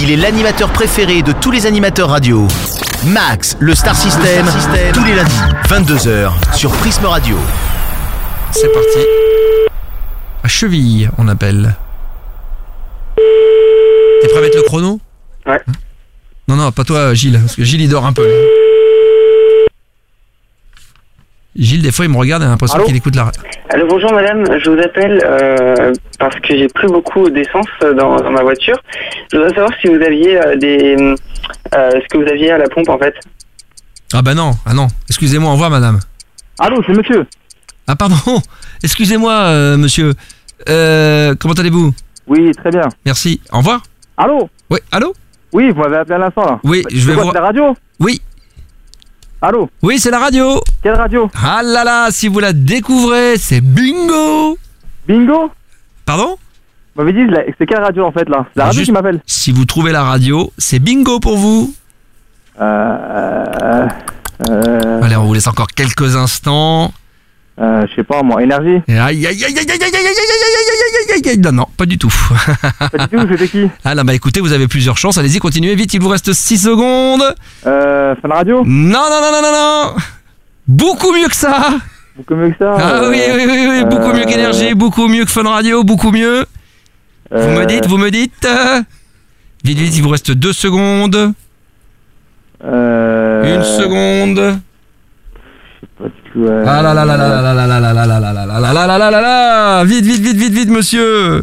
Il est l'animateur préféré de tous les animateurs radio. Max, le Star System, tous les lundis, 22h, sur Prisme Radio. C'est parti. À cheville, on appelle. T'es prêt à mettre le chrono? Ouais. Non, non, pas toi, Gilles, parce que Gilles, il dort un peu. Gilles, des fois, il me regarde et a l'impression qu'il écoute la... Allô, bonjour madame, je vous appelle euh, parce que j'ai plus beaucoup d'essence dans, dans ma voiture. Je voudrais savoir si vous aviez euh, des... euh, ce que vous aviez à la pompe en fait? Ah bah non, ah non. Excusez-moi, au revoir, madame. Allô, c'est monsieur Ah pardon, excusez-moi, euh, monsieur. Euh, comment allez-vous? Oui, très bien. Merci, au revoir. Allô? Oui, allô? Oui, vous m'avez appelé à l'instant là. Oui, je vais quoi, voir... c'est la radio? Oui, Allô oui, c'est la radio. Quelle radio Ah là là, si vous la découvrez, c'est bingo Bingo Pardon Vous m'avez dit, c'est quelle radio en fait là C'est la radio Juste- qui m'appelle Si vous trouvez la radio, c'est bingo pour vous. Euh. Euh. Allez, on vous laisse encore quelques instants. Euh, je sais pas moi, énergie Aïe, aïe, aïe, aïe, aïe, aïe, aïe, aïe, aïe, aïe, aïe, aïe, aïe. Non, non, pas du tout. Pas du tout, c'était qui Ah là, bah écoutez, vous avez plusieurs chances. Allez-y, continuez vite, il vous reste 6 secondes. Euh. Fun Radio Non, non, non, non, non, non. Beaucoup mieux que ça. Beaucoup mieux que ça Ah euh, oui, oui, oui, oui, beaucoup mieux euh, qu'énergie, beaucoup mieux que Fun Radio, beaucoup mieux. Vous euh, me dites, vous me dites. euh, Vite, vite, il vous reste 2 secondes. Euh. Une seconde. Euh, Ah là là là là là là là là là là là là là là là là là là là Vite, vite, vite, vite, vite, monsieur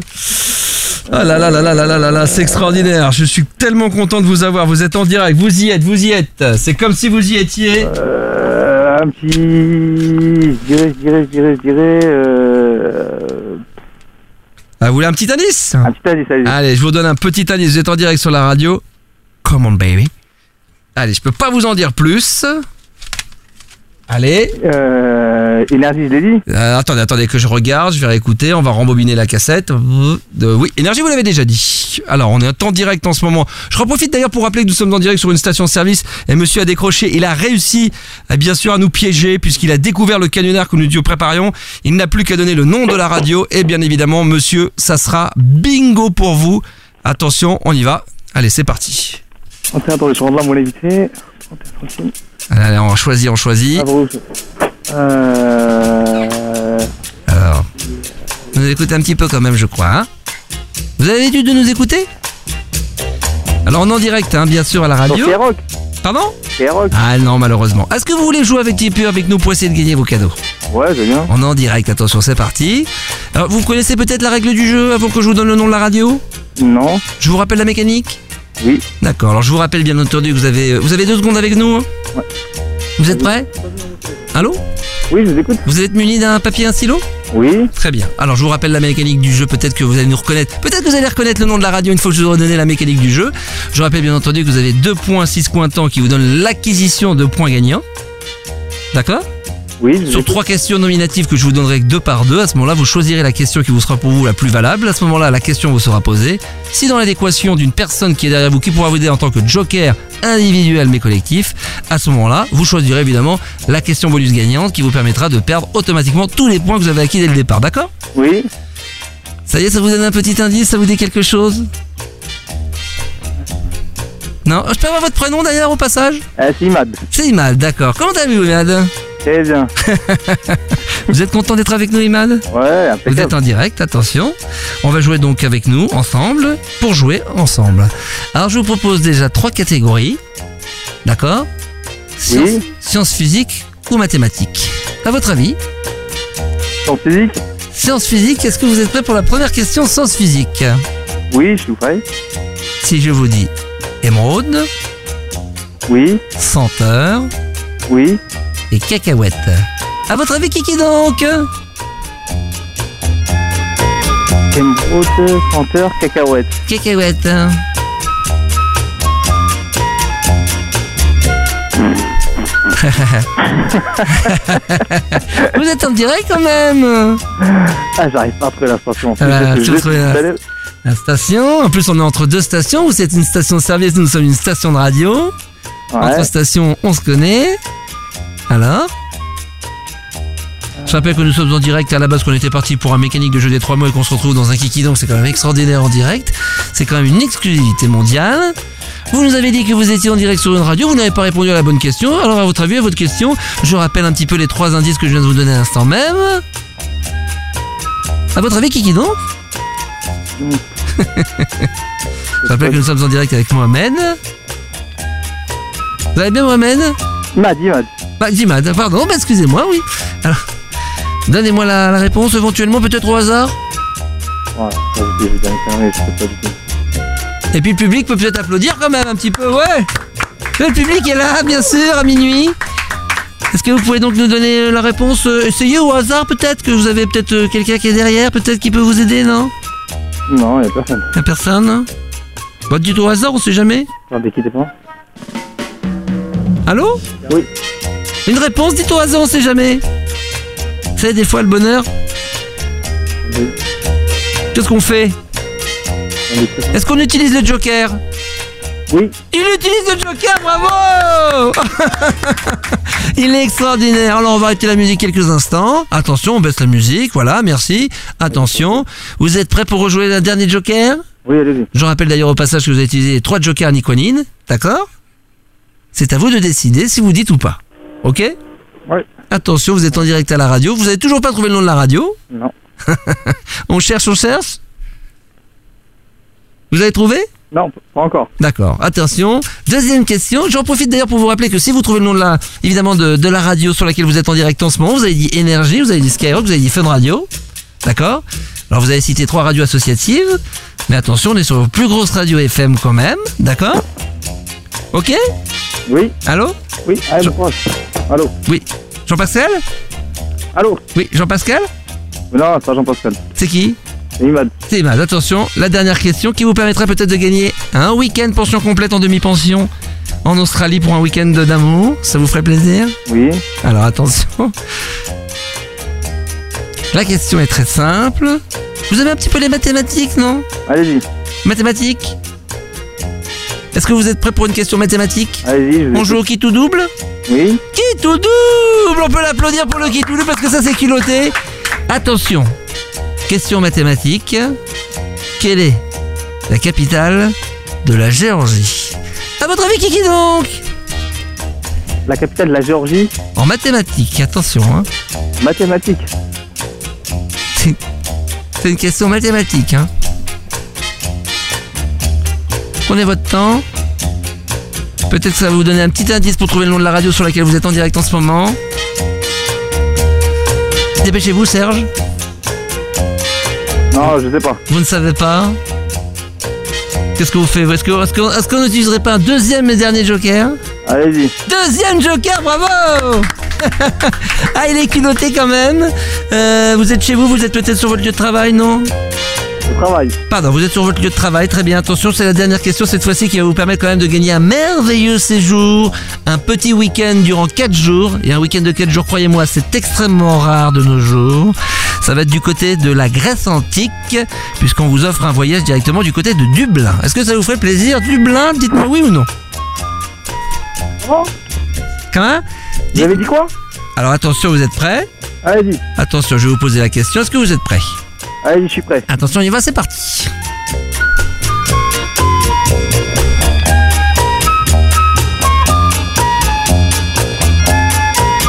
Ah là là là là là là là là, c'est extraordinaire. Je suis tellement content de vous avoir. Vous êtes en direct, vous y êtes, vous y êtes. C'est comme si vous y étiez. Euh, un petit. Je dirais, je dirais, je dirais, je dirais. Euh... Ah, vous voulez un petit indice Un petit indice, allez. Allez, je vous donne un petit indice. Vous êtes en direct sur la radio. Come on, baby. Allez, je peux pas vous en dire plus. Allez. Euh, énergie, je l'ai dit. Euh, attendez, attendez que je regarde, je vais réécouter, on va rembobiner la cassette. De- oui, énergie, vous l'avez déjà dit. Alors, on est en direct en ce moment. Je reprofite d'ailleurs pour rappeler que nous sommes en direct sur une station-service et monsieur a décroché. Il a réussi, euh, bien sûr, à nous piéger puisqu'il a découvert le canionnaire que nous lui préparions. Il n'a plus qu'à donner le nom de la radio et bien évidemment, monsieur, ça sera bingo pour vous. Attention, on y va. Allez, c'est parti. Je rentre là mon. Allez, on choisit, on choisit. Ah, Euh... Alors, vous nous écoutez un petit peu quand même, je crois. hein vous avez l'habitude de nous écouter? Alors, on est en direct, hein, bien sûr, à la radio. Pardon? Ah non, malheureusement. Est-ce que vous voulez jouer avec Tipeee avec nous pour essayer de gagner vos cadeaux? Ouais, j'ai bien. On est en direct, attention, c'est parti. Alors, vous connaissez peut-être la règle du jeu avant que je vous donne le nom de la radio? Non. Je vous rappelle la mécanique? Oui. D'accord, alors je vous rappelle bien entendu que vous avez, vous avez deux secondes avec nous. hein Ouais. Vous êtes prêts Allô Oui, je vous écoute. Vous êtes muni d'un papier et un stylo Oui. Très bien. Alors je vous rappelle la mécanique du jeu, peut-être que vous allez nous reconnaître. Peut-être que vous allez reconnaître le nom de la radio une fois que je vous aurai donné la mécanique du jeu. Je rappelle bien entendu que vous avez 2 points 6 cointants qui vous donnent l'acquisition de points gagnants. D'accord Oui, Sur trois questions nominatives que je vous donnerai deux par deux, à ce moment-là, vous choisirez la question qui vous sera pour vous la plus valable. À ce moment-là, la question vous sera posée. Si dans l'adéquation d'une personne qui est derrière vous, qui pourra vous aider en tant que joker individuel mais collectif, à ce moment-là, vous choisirez évidemment la question bonus gagnante qui vous permettra de perdre automatiquement tous les points que vous avez acquis dès le départ. D'accord? Oui. Ça y est, ça vous donne un petit indice, ça vous dit quelque chose? Non? Je peux avoir votre prénom d'ailleurs au passage? C'est Imad. C'est Imad, d'accord. Comment allez-vous Imad Très bien. Vous êtes content d'être avec nous Imad? Ouais, Vous êtes impeccable. en direct, attention. On va jouer donc avec nous, ensemble, pour jouer ensemble. Alors je vous propose déjà trois catégories. D'accord? Sciences, Oui. sciences physiques ou mathématiques. À votre avis? En physique Sciences physiques, est-ce que vous êtes prêts pour la première question sciences physiques Oui, je suis prêt. Si je vous dis émeraude, Oui. senteur Oui. Et cacahuète. À votre avis, qui qui donc Émeraude, senteur, cacahuète. Cacahuète. Vous êtes en direct quand même Ah, j'arrive pas à trouver la station. Ah, je- trouves la- station, en plus on est entre deux stations, vous êtes une station de service, nous sommes une station de radio. Ouais. Entre stations, on se connaît. Alors Je rappelle que nous sommes en direct à la base qu'on était parti pour un mécanique de jeu des trois mots et qu'on se retrouve dans un kiki donc c'est quand même extraordinaire en direct. C'est quand même une exclusivité mondiale. Vous nous avez dit que vous étiez en direct sur une radio, vous n'avez pas répondu à la bonne question. Alors à votre avis, à votre question, je rappelle un petit peu les trois indices que je viens de vous donner à l'instant même. À votre avis, Kiki donc Je rappelle que nous sommes en direct avec Mohamed. Vous allez bien Mohamed? Mad, Mad. Bah, Dimad, pardon, bah, excusez-moi, oui. Alors, donnez-moi la, la réponse éventuellement, peut-être au hasard. Voilà, ça, je vais dire une connerie, je sais pas du tout. Et puis le public peut peut-être applaudir quand même un petit peu, ouais. Le public est là, bien sûr, à minuit. Est-ce que vous pouvez donc nous donner la réponse euh, Essayez au hasard peut-être, que vous avez peut-être euh, quelqu'un qui est derrière, peut-être qui peut vous aider, non? Non, y'a personne. Y'a personne hein Bah dites au hasard, on sait jamais. Attendez, quittez pas. Allô? Oui. Une réponse, dites au hasard, on sait jamais. Vous savez, des fois le bonheur, qu'est-ce qu'on fait. Est-ce qu'on utilise le joker Oui, Il utilise le joker, bravo Il est extraordinaire. Alors on va arrêter la musique quelques instants. Attention, on baisse la musique, voilà, merci. Attention, vous êtes prêts pour rejouer le dernier joker oui, allez-y. Je rappelle d'ailleurs au passage que vous avez utilisé trois jokers Nikonine, d'accord? C'est à vous de décider si vous dites ou pas. Ok Ouais. Attention, vous êtes en direct à la radio. Vous avez toujours pas trouvé le nom de la radio Non. On cherche, on cherche Vous avez trouvé Non, pas encore. D'accord. Attention. Deuxième question. J'en profite d'ailleurs pour vous rappeler que si vous trouvez le nom de la, évidemment, de, de la radio sur laquelle vous êtes en direct en ce moment, vous avez dit Énergie, vous avez dit Skyrock, vous avez dit Fun Radio. D'accord? Alors vous avez cité trois radios associatives. Mais attention, on est sur vos plus grosses radios FM quand même. D'accord? Ok? Oui, Allô? Oui, me proche. Allô Oui. Jean-Pascal Allô Oui, Jean-Pascal Non, c'est pas Jean-Pascal. C'est qui C'est Imad. C'est Imad. Attention, la dernière question qui vous permettra peut-être de gagner un week-end pension complète en demi-pension en Australie pour un week-end d'amour. Ça vous ferait plaisir Oui, Alors attention. La question est très simple. Vous avez un petit peu les mathématiques, non allez-y. Mathématiques Est-ce que vous êtes prêt pour une question mathématique Allez-y, On joue au qui tout double Oui, tout double? On peut l'applaudir pour le qui tout double parce que ça c'est culotté. Attention. Question mathématique. Quelle est la capitale de la Géorgie? À votre avis, qui qui donc? La capitale de la Géorgie, En mathématiques, attention. Hein. mathématiques. C'est c'est une question mathématique. Hein. Prenez votre temps. Peut-être que ça va vous donner un petit indice pour trouver le nom de la radio sur laquelle vous êtes en direct en ce moment. Dépêchez-vous, Serge. Non, je sais pas. Vous ne savez pas Qu'est-ce que vous faites? Est-ce qu'on n'utiliserait pas un deuxième et dernier joker? Allez-y. Deuxième joker, bravo Ah, il est culotté quand même. Euh, vous êtes chez vous, vous êtes peut-être sur votre lieu de travail, non? Pardon, vous êtes sur votre lieu de travail, très bien. Attention, c'est la dernière question cette fois-ci qui va vous permettre quand même de gagner un merveilleux séjour, un petit week-end durant 4 jours. Et un week-end de 4 jours, croyez-moi, c'est extrêmement rare de nos jours. Ça va être du côté de la Grèce antique, puisqu'on vous offre un voyage directement du côté de Dublin. Est-ce que ça vous ferait plaisir Dublin? Dites-moi oui ou non Oh, Comment? Vous avez dit quoi? Alors attention, vous êtes prêts? Allez-y. Attention, je vais vous poser la question. Est-ce que vous êtes prêts? Allez-y, je suis prêt. Attention, on y va, c'est parti.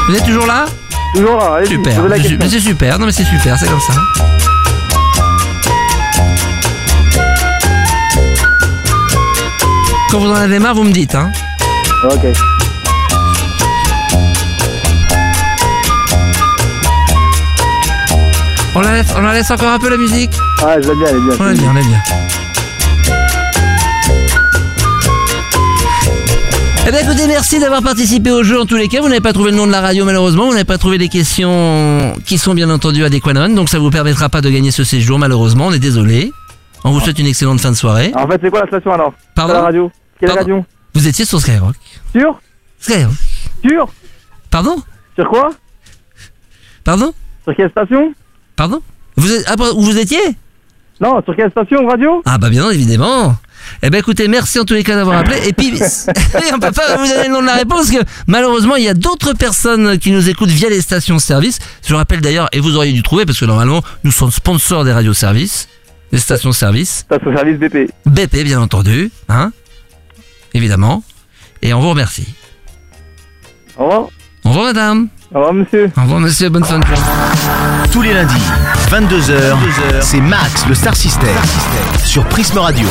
Vous êtes toujours là? Toujours là, allez-y. Super. mais c'est super. Non mais c'est super, c'est comme ça. Quand vous en avez marre, vous me dites. Hein. Ok. On, la laisse, on la laisse encore un peu la musique Ah, je vais bien, elle est bien. On l'aime bien, on l'aime bien. Eh bien écoutez, merci d'avoir participé au jeu en tous les cas. Vous n'avez pas trouvé le nom de la radio malheureusement, vous n'avez pas trouvé les questions qui sont bien entendu adéquates, donc ça vous permettra pas de gagner ce séjour malheureusement, on est désolé. On vous souhaite une excellente fin de soirée. En fait, c'est quoi la station alors? Pardon? C'est la radio? Quelle Pardon radio? Vous étiez sur Skyrock. Sûr Skyrock. Sûr Pardon? Sur quoi? Pardon? Sur quelle station? Pardon vous êtes, ah, où vous étiez Non, sur quelle station radio Ah bah bien évidemment. Eh ben écoutez, merci en tous les cas d'avoir appelé. Et puis, on peut pas vous donner le nom de la réponse parce que malheureusement, il y a d'autres personnes qui nous écoutent via les stations-service. Je rappelle d'ailleurs, et vous auriez dû trouver parce que normalement, nous sommes sponsors des radios-services, des stations-service. Station service BP. BP, bien entendu, hein Évidemment. Et on vous remercie. Au revoir. Au revoir, madame. Au revoir, monsieur. Au revoir, monsieur. Bonne fin de journée. Tous les lundis, 22h, c'est Max, le Star System, sur Prisme Radio.